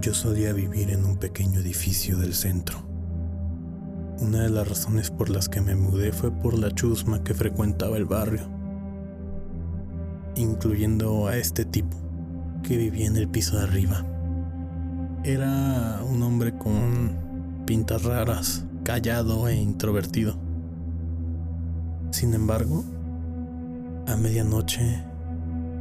Yo solía vivir en un pequeño edificio del centro. Una de las razones por las que me mudé fue por la chusma que frecuentaba el barrio, incluyendo a este tipo que vivía en el piso de arriba. Era un hombre con pintas raras, callado e introvertido. Sin embargo, a medianoche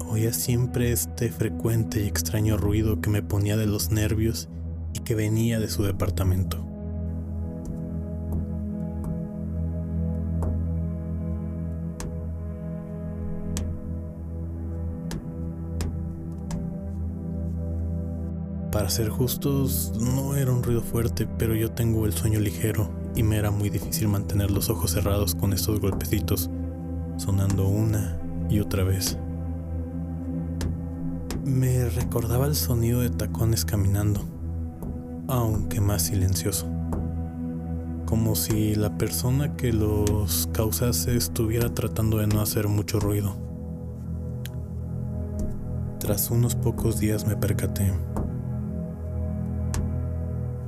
oía siempre este frecuente y extraño ruido que me ponía de los nervios y que venía de su departamento. Para ser justos, no era un ruido fuerte, pero yo tengo el sueño ligero y me era muy difícil mantener los ojos cerrados con estos golpecitos, sonando una y otra vez. Me recordaba el sonido de tacones caminando, aunque más silencioso. Como si la persona que los causase estuviera tratando de no hacer mucho ruido. Tras unos pocos días me percaté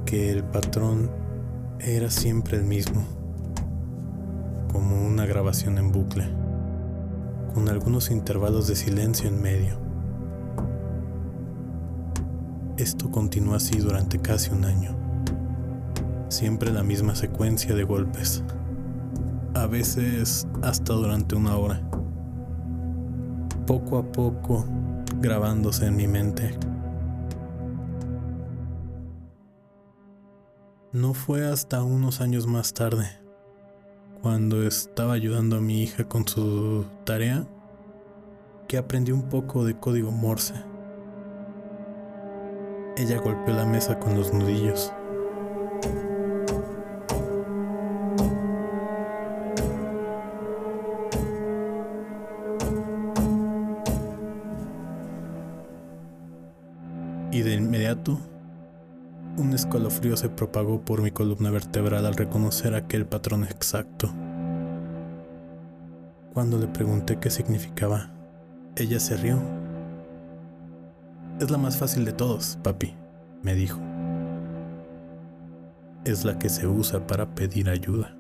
que el patrón era siempre el mismo, como una grabación en bucle, con algunos intervalos de silencio en medio. Esto continuó así durante casi un año. Siempre la misma secuencia de golpes. A veces hasta durante una hora. Poco a poco grabándose en mi mente. No fue hasta unos años más tarde, cuando estaba ayudando a mi hija con su tarea, que aprendí un poco de código Morse. Ella golpeó la mesa con los nudillos. Y de inmediato, un escalofrío se propagó por mi columna vertebral al reconocer aquel patrón exacto. Cuando le pregunté qué significaba, ella se rió es la más fácil de todos, papi, me dijo. Es la que se usa para pedir ayuda.